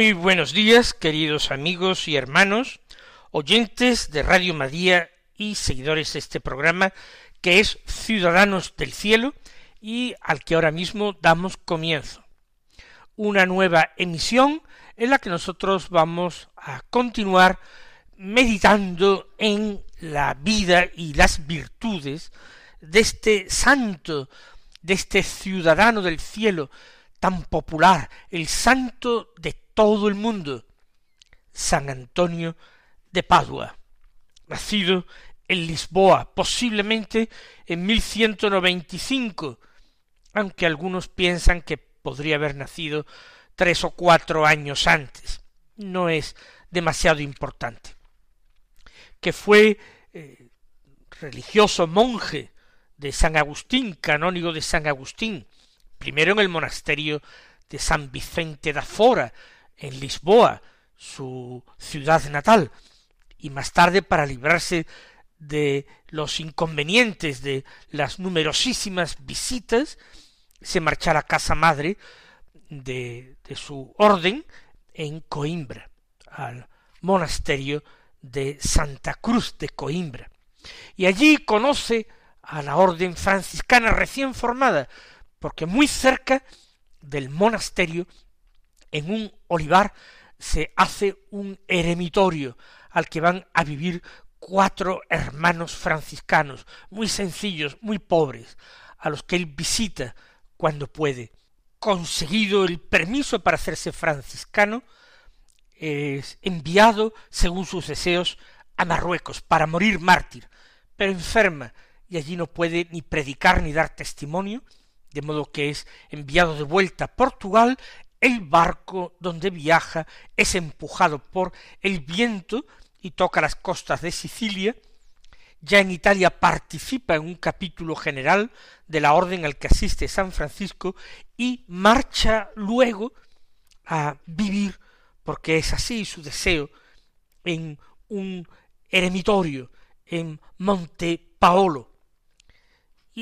Muy buenos días, queridos amigos y hermanos, oyentes de Radio María y seguidores de este programa que es Ciudadanos del Cielo y al que ahora mismo damos comienzo. Una nueva emisión en la que nosotros vamos a continuar meditando en la vida y las virtudes de este santo, de este ciudadano del cielo tan popular, el santo de todo el mundo, San Antonio de Padua, nacido en Lisboa, posiblemente en 1195, aunque algunos piensan que podría haber nacido tres o cuatro años antes. No es demasiado importante. Que fue eh, religioso monje de San Agustín, canónigo de San Agustín, primero en el monasterio de San Vicente da Fora, en Lisboa, su ciudad natal, y más tarde para librarse de los inconvenientes de las numerosísimas visitas, se marchó a la casa madre de, de su orden en Coimbra, al monasterio de Santa Cruz de Coimbra. Y allí conoce a la orden franciscana recién formada, porque muy cerca del monasterio en un olivar se hace un eremitorio al que van a vivir cuatro hermanos franciscanos, muy sencillos, muy pobres, a los que él visita cuando puede. Conseguido el permiso para hacerse franciscano, es enviado, según sus deseos, a Marruecos para morir mártir, pero enferma y allí no puede ni predicar ni dar testimonio, de modo que es enviado de vuelta a Portugal el barco donde viaja es empujado por el viento y toca las costas de Sicilia, ya en Italia participa en un capítulo general de la orden al que asiste San Francisco y marcha luego a vivir, porque es así su deseo, en un eremitorio en Monte Paolo,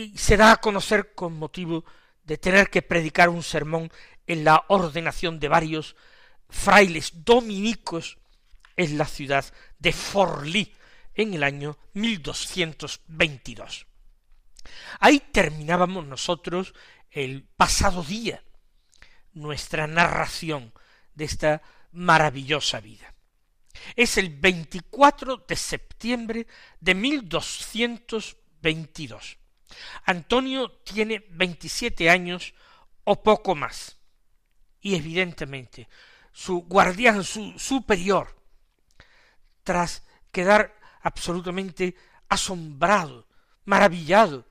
y se da a conocer con motivo de tener que predicar un sermón en la ordenación de varios frailes dominicos en la ciudad de Forlí en el año 1222. Ahí terminábamos nosotros el pasado día nuestra narración de esta maravillosa vida. Es el 24 de septiembre de 1222. Antonio tiene veintisiete años o poco más. Y evidentemente su guardián su superior, tras quedar absolutamente asombrado, maravillado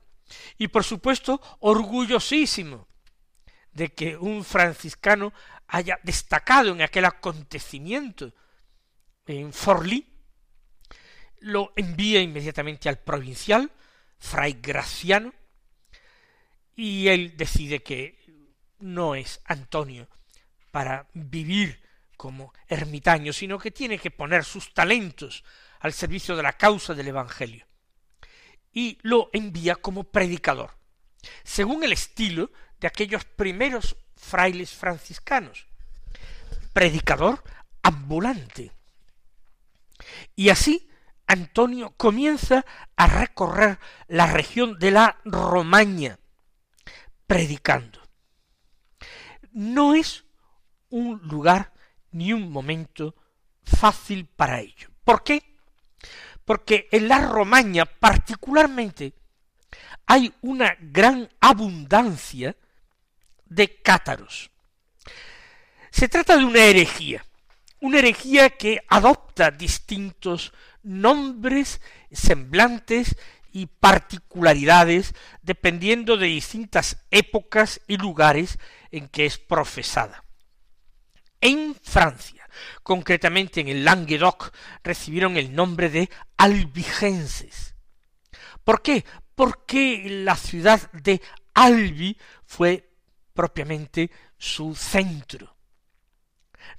y por supuesto orgullosísimo de que un franciscano haya destacado en aquel acontecimiento en Forlí, lo envía inmediatamente al provincial, fray Graciano, y él decide que no es Antonio para vivir como ermitaño, sino que tiene que poner sus talentos al servicio de la causa del Evangelio. Y lo envía como predicador, según el estilo de aquellos primeros frailes franciscanos. Predicador ambulante. Y así Antonio comienza a recorrer la región de la Romaña, predicando. No es un lugar ni un momento fácil para ello. ¿Por qué? Porque en la Romaña particularmente hay una gran abundancia de cátaros. Se trata de una herejía, una herejía que adopta distintos nombres, semblantes y particularidades dependiendo de distintas épocas y lugares en que es profesada. En Francia, concretamente en el Languedoc, recibieron el nombre de albigenses. ¿Por qué? Porque la ciudad de Albi fue propiamente su centro.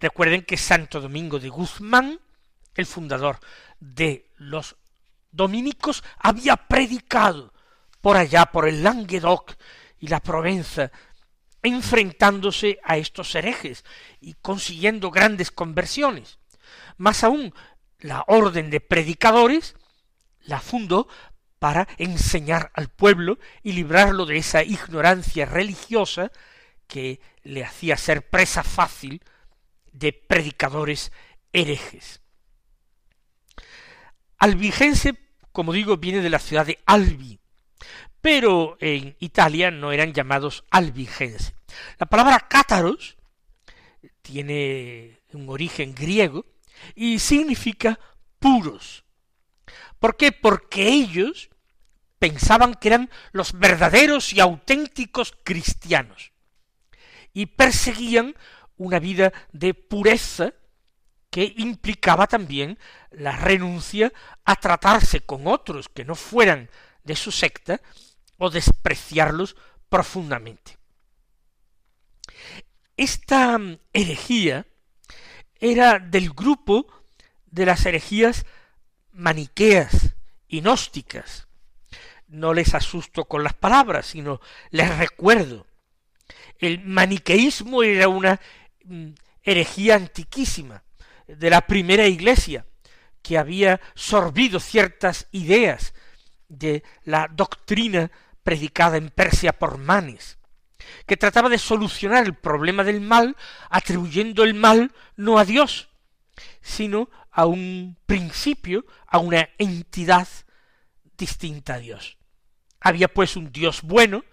Recuerden que Santo Domingo de Guzmán, el fundador de los dominicos, había predicado por allá, por el Languedoc y la Provenza, enfrentándose a estos herejes y consiguiendo grandes conversiones. Más aún, la orden de predicadores la fundó para enseñar al pueblo y librarlo de esa ignorancia religiosa que le hacía ser presa fácil de predicadores herejes. Albigense, como digo, viene de la ciudad de Albi, pero en Italia no eran llamados albigense. La palabra cátaros tiene un origen griego y significa puros. ¿Por qué? Porque ellos pensaban que eran los verdaderos y auténticos cristianos y perseguían una vida de pureza que implicaba también la renuncia a tratarse con otros que no fueran de su secta o despreciarlos profundamente. Esta herejía era del grupo de las herejías maniqueas y gnósticas. No les asusto con las palabras, sino les recuerdo. El maniqueísmo era una mm, herejía antiquísima de la primera iglesia, que había sorbido ciertas ideas de la doctrina predicada en Persia por Manes, que trataba de solucionar el problema del mal atribuyendo el mal no a Dios, sino a un principio, a una entidad distinta a Dios. Había pues un Dios bueno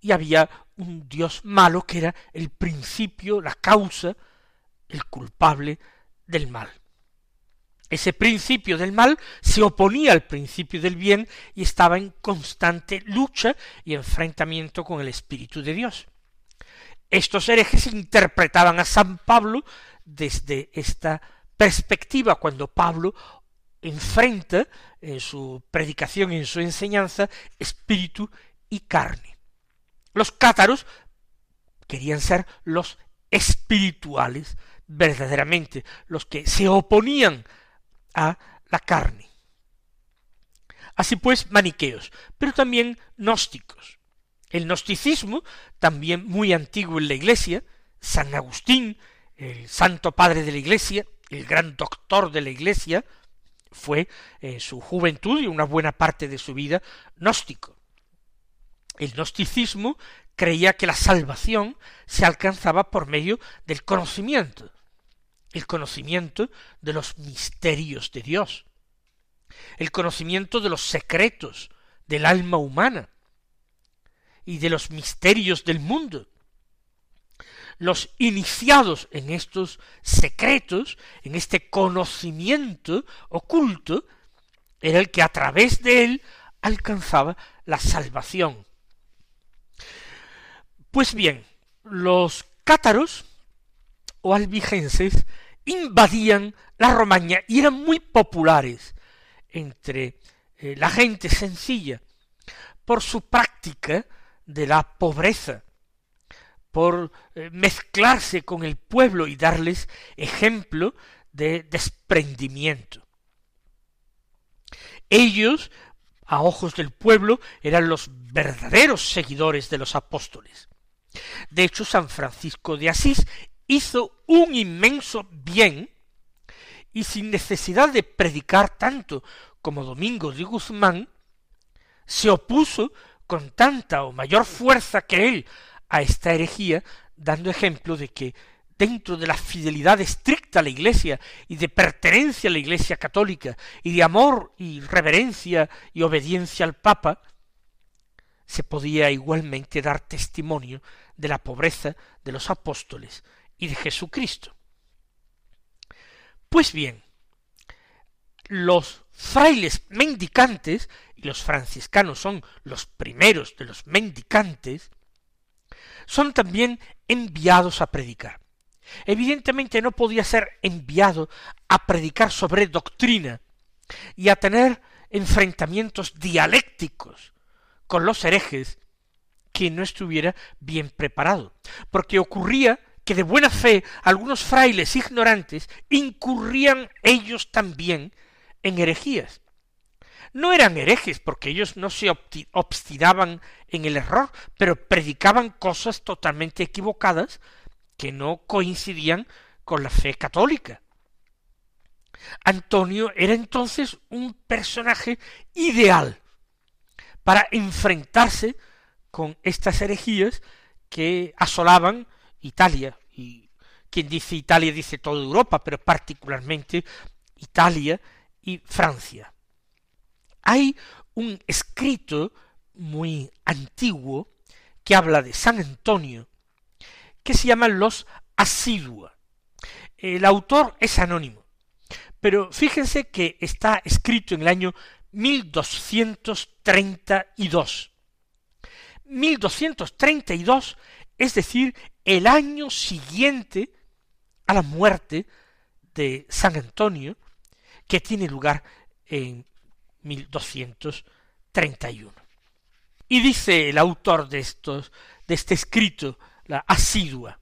y había un Dios malo que era el principio, la causa, el culpable del mal. Ese principio del mal se oponía al principio del bien y estaba en constante lucha y enfrentamiento con el Espíritu de Dios. Estos herejes interpretaban a San Pablo desde esta perspectiva cuando Pablo enfrenta en su predicación y en su enseñanza espíritu y carne. Los cátaros querían ser los espirituales verdaderamente, los que se oponían a la carne. Así pues, maniqueos, pero también gnósticos. El gnosticismo, también muy antiguo en la Iglesia, San Agustín, el santo padre de la Iglesia, el gran doctor de la Iglesia, fue en su juventud y una buena parte de su vida gnóstico. El gnosticismo creía que la salvación se alcanzaba por medio del conocimiento, el conocimiento de los misterios de Dios, el conocimiento de los secretos del alma humana y de los misterios del mundo. Los iniciados en estos secretos, en este conocimiento oculto, era el que a través de él alcanzaba la salvación. Pues bien, los cátaros o albigenses invadían la Romaña y eran muy populares entre eh, la gente sencilla por su práctica de la pobreza, por eh, mezclarse con el pueblo y darles ejemplo de desprendimiento. Ellos, a ojos del pueblo, eran los verdaderos seguidores de los apóstoles. De hecho, San Francisco de Asís hizo un inmenso bien y sin necesidad de predicar tanto como Domingo de Guzmán, se opuso con tanta o mayor fuerza que él a esta herejía, dando ejemplo de que dentro de la fidelidad estricta a la Iglesia y de pertenencia a la Iglesia católica y de amor y reverencia y obediencia al Papa, se podía igualmente dar testimonio de la pobreza de los apóstoles y de Jesucristo. Pues bien, los frailes mendicantes, y los franciscanos son los primeros de los mendicantes, son también enviados a predicar. Evidentemente no podía ser enviado a predicar sobre doctrina y a tener enfrentamientos dialécticos con los herejes quien no estuviera bien preparado, porque ocurría que de buena fe algunos frailes ignorantes incurrían ellos también en herejías. No eran herejes porque ellos no se obstinaban en el error, pero predicaban cosas totalmente equivocadas que no coincidían con la fe católica. Antonio era entonces un personaje ideal para enfrentarse con estas herejías que asolaban Italia, y quien dice Italia dice toda Europa, pero particularmente Italia y Francia. Hay un escrito muy antiguo que habla de San Antonio, que se llama Los Asidua. El autor es anónimo, pero fíjense que está escrito en el año 1232. 1232, es decir, el año siguiente a la muerte de San Antonio, que tiene lugar en 1231. Y dice el autor de estos, de este escrito, la asidua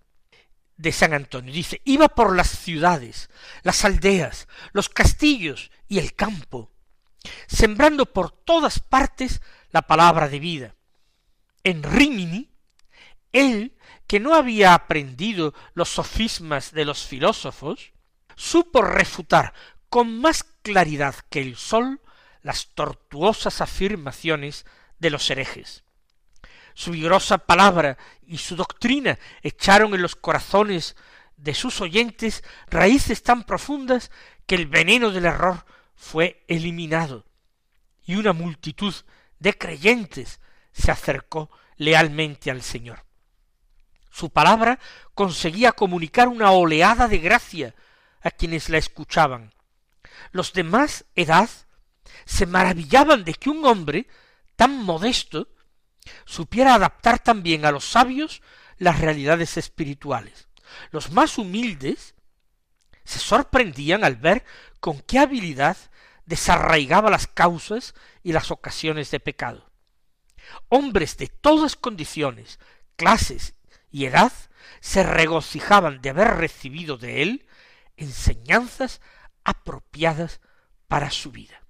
de San Antonio, dice, iba por las ciudades, las aldeas, los castillos y el campo, sembrando por todas partes la palabra de vida. En Rimini, él, que no había aprendido los sofismas de los filósofos, supo refutar con más claridad que el sol las tortuosas afirmaciones de los herejes. Su vigorosa palabra y su doctrina echaron en los corazones de sus oyentes raíces tan profundas que el veneno del error fue eliminado, y una multitud de creyentes se acercó lealmente al Señor. Su palabra conseguía comunicar una oleada de gracia a quienes la escuchaban. Los de más edad se maravillaban de que un hombre tan modesto supiera adaptar también a los sabios las realidades espirituales. Los más humildes se sorprendían al ver con qué habilidad desarraigaba las causas y las ocasiones de pecado. Hombres de todas condiciones, clases y edad se regocijaban de haber recibido de él enseñanzas apropiadas para su vida.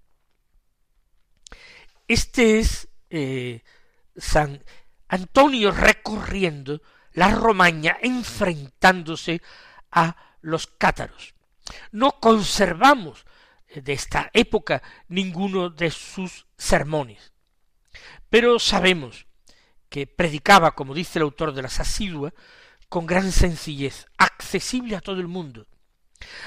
Este es eh, San Antonio recorriendo la Romaña, enfrentándose a los cátaros. No conservamos de esta época ninguno de sus sermones, pero sabemos que predicaba, como dice el autor de las asiduas, con gran sencillez, accesible a todo el mundo,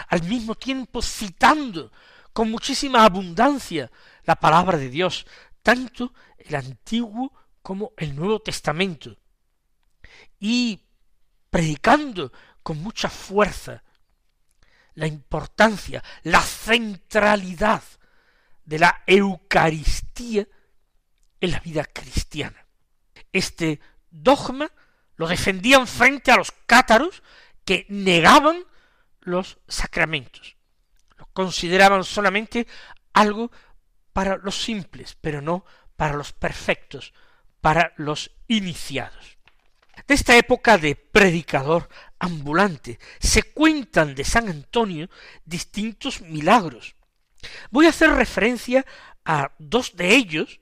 al mismo tiempo citando con muchísima abundancia la palabra de Dios, tanto el Antiguo como el Nuevo Testamento, y predicando con mucha fuerza la importancia, la centralidad de la Eucaristía en la vida cristiana. Este dogma lo defendían frente a los cátaros que negaban los sacramentos. Lo consideraban solamente algo para los simples, pero no para los perfectos, para los iniciados. De esta época de predicador ambulante se cuentan de San Antonio distintos milagros. Voy a hacer referencia a dos de ellos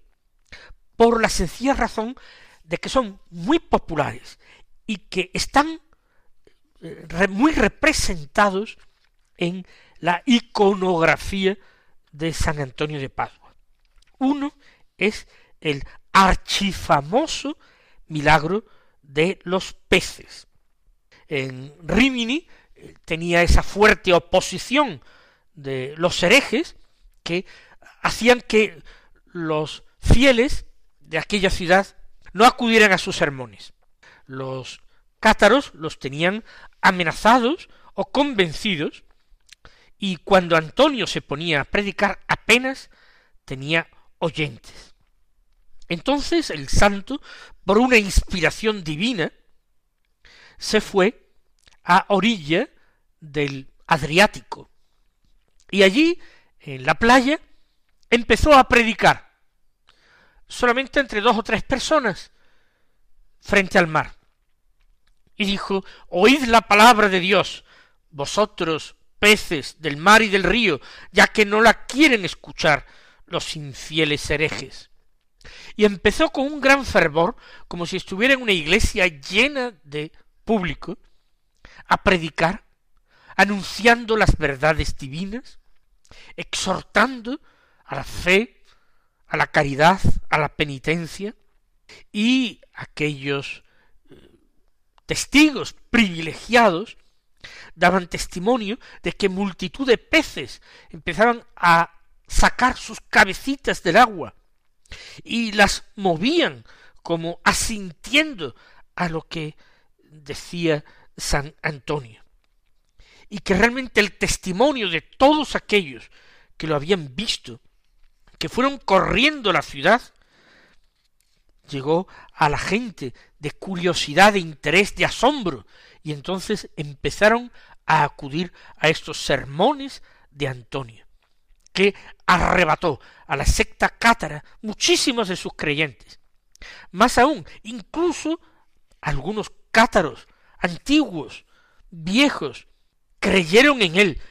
por la sencilla razón de que son muy populares y que están eh, muy representados en la iconografía de San Antonio de Padua. Uno es el archifamoso milagro de los peces. En Rimini eh, tenía esa fuerte oposición de los herejes que hacían que los fieles de aquella ciudad no acudieran a sus sermones. Los cátaros los tenían amenazados o convencidos y cuando Antonio se ponía a predicar apenas tenía oyentes. Entonces el santo, por una inspiración divina, se fue a orilla del Adriático. Y allí, en la playa, empezó a predicar, solamente entre dos o tres personas, frente al mar. Y dijo, oíd la palabra de Dios, vosotros peces del mar y del río, ya que no la quieren escuchar los infieles herejes. Y empezó con un gran fervor, como si estuviera en una iglesia llena de público, a predicar, anunciando las verdades divinas, exhortando a la fe, a la caridad, a la penitencia, y aquellos eh, testigos privilegiados daban testimonio de que multitud de peces empezaban a sacar sus cabecitas del agua y las movían como asintiendo a lo que decía San Antonio. Y que realmente el testimonio de todos aquellos que lo habían visto, que fueron corriendo la ciudad, llegó a la gente de curiosidad, de interés, de asombro, y entonces empezaron a acudir a estos sermones de Antonio, arrebató a la secta cátara muchísimos de sus creyentes. Más aún, incluso algunos cátaros antiguos, viejos, creyeron en él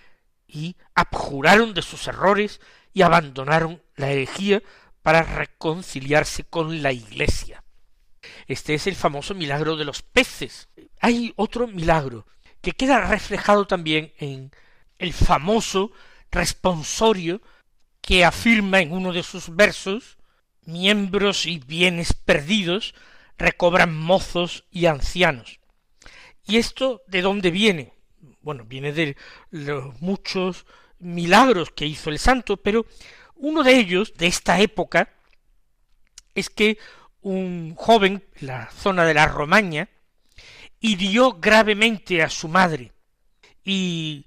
y abjuraron de sus errores y abandonaron la herejía para reconciliarse con la Iglesia. Este es el famoso milagro de los peces. Hay otro milagro que queda reflejado también en el famoso responsorio que afirma en uno de sus versos miembros y bienes perdidos recobran mozos y ancianos. ¿Y esto de dónde viene? Bueno, viene de los muchos milagros que hizo el santo, pero uno de ellos, de esta época, es que un joven, en la zona de la Romaña, hirió gravemente a su madre y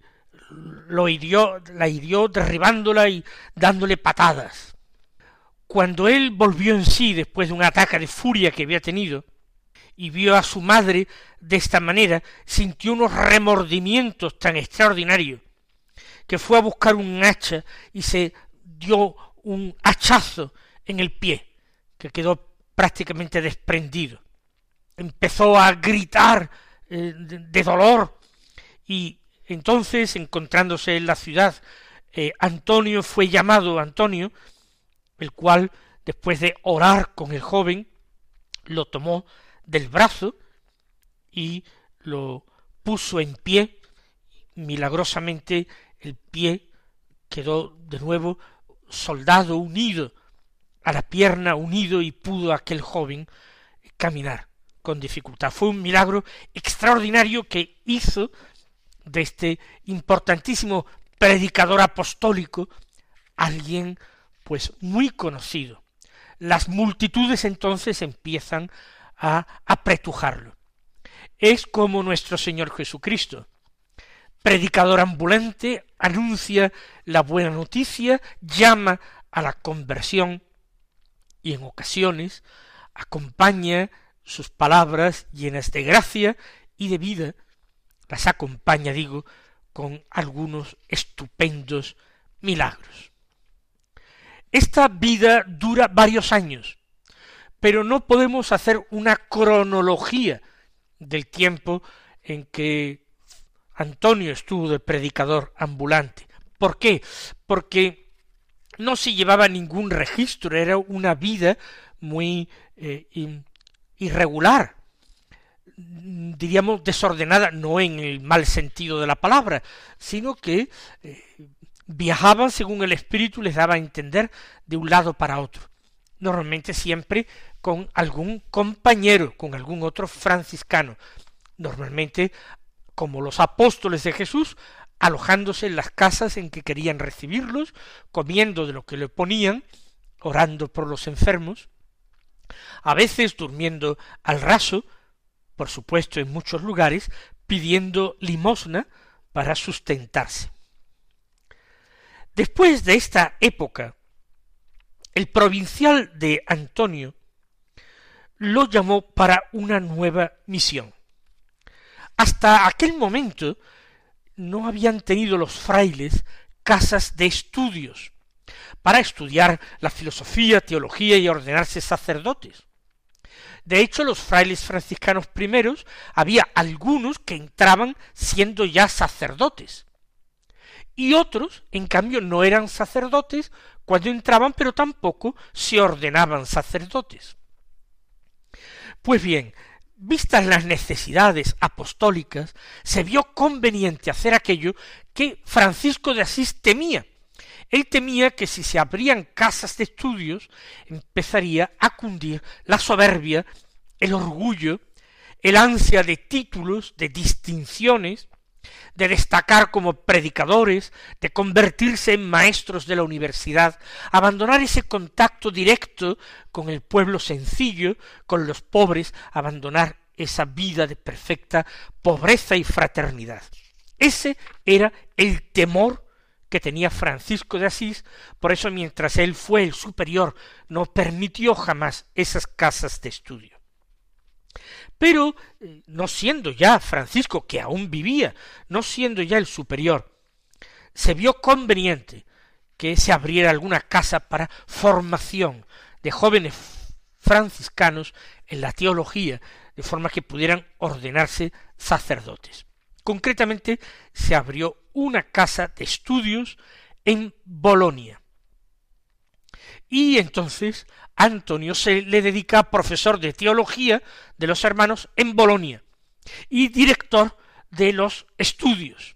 lo hirió, la hirió derribándola y dándole patadas. Cuando él volvió en sí después de un ataque de furia que había tenido y vio a su madre de esta manera, sintió unos remordimientos tan extraordinarios que fue a buscar un hacha y se dio un hachazo en el pie, que quedó prácticamente desprendido. Empezó a gritar eh, de, dolor y entonces, encontrándose en la ciudad, eh, Antonio fue llamado Antonio, el cual, después de orar con el joven, lo tomó del brazo y lo puso en pie. Milagrosamente el pie quedó de nuevo soldado unido a la pierna unido y pudo aquel joven caminar con dificultad. Fue un milagro extraordinario que hizo de este importantísimo predicador apostólico alguien pues muy conocido. Las multitudes entonces empiezan a apretujarlo. Es como nuestro Señor Jesucristo. Predicador ambulante, anuncia la buena noticia, llama a la conversión, y en ocasiones acompaña sus palabras llenas de gracia y de vida, las acompaña, digo, con algunos estupendos milagros. Esta vida dura varios años, pero no podemos hacer una cronología del tiempo en que Antonio estuvo de predicador ambulante. ¿Por qué? Porque no se llevaba ningún registro, era una vida muy eh, irregular, diríamos desordenada, no en el mal sentido de la palabra, sino que eh, viajaban según el espíritu les daba a entender de un lado para otro, normalmente siempre con algún compañero, con algún otro franciscano, normalmente como los apóstoles de Jesús, alojándose en las casas en que querían recibirlos, comiendo de lo que le ponían, orando por los enfermos, a veces durmiendo al raso, por supuesto en muchos lugares, pidiendo limosna para sustentarse. Después de esta época, el provincial de Antonio lo llamó para una nueva misión. Hasta aquel momento no habían tenido los frailes casas de estudios para estudiar la filosofía, teología y ordenarse sacerdotes. De hecho, los frailes franciscanos primeros había algunos que entraban siendo ya sacerdotes, y otros, en cambio, no eran sacerdotes cuando entraban, pero tampoco se ordenaban sacerdotes. Pues bien, vistas las necesidades apostólicas, se vio conveniente hacer aquello que Francisco de Asís temía. Él temía que si se abrían casas de estudios, empezaría a cundir la soberbia, el orgullo, el ansia de títulos, de distinciones, de destacar como predicadores, de convertirse en maestros de la universidad, abandonar ese contacto directo con el pueblo sencillo, con los pobres, abandonar esa vida de perfecta pobreza y fraternidad. Ese era el temor que tenía Francisco de Asís, por eso mientras él fue el superior, no permitió jamás esas casas de estudio. Pero, eh, no siendo ya Francisco, que aún vivía, no siendo ya el superior, se vio conveniente que se abriera alguna casa para formación de jóvenes franciscanos en la teología, de forma que pudieran ordenarse sacerdotes. Concretamente se abrió una casa de estudios en Bolonia. Y entonces Antonio se le dedica a profesor de teología de los hermanos en Bolonia y director de los estudios.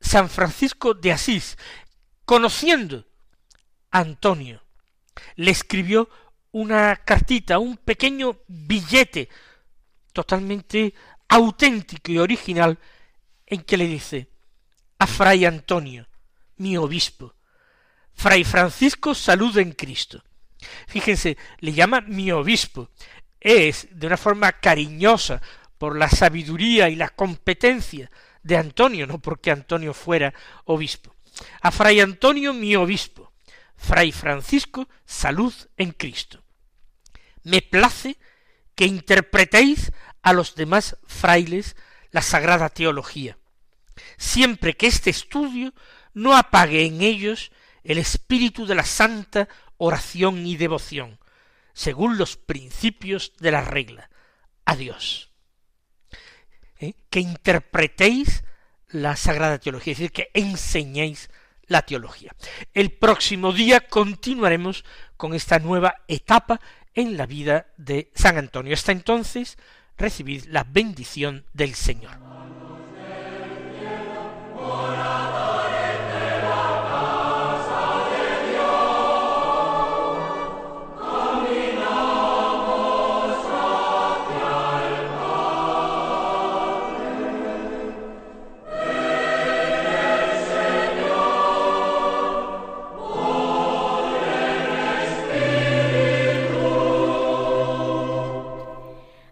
San Francisco de Asís, conociendo a Antonio, le escribió una cartita, un pequeño billete totalmente auténtico y original en que le dice a Fray Antonio, mi obispo, Fray Francisco salud en Cristo. Fíjense, le llama mi obispo. Es de una forma cariñosa por la sabiduría y la competencia de Antonio, no porque Antonio fuera obispo. A Fray Antonio mi obispo, Fray Francisco, salud en Cristo. Me place que interpretéis a los demás frailes la sagrada teología, siempre que este estudio no apague en ellos el espíritu de la santa oración y devoción, según los principios de la regla. Adiós. ¿Eh? Que interpretéis la Sagrada Teología, es decir, que enseñéis la teología. El próximo día continuaremos con esta nueva etapa en la vida de San Antonio. Hasta entonces, recibid la bendición del Señor.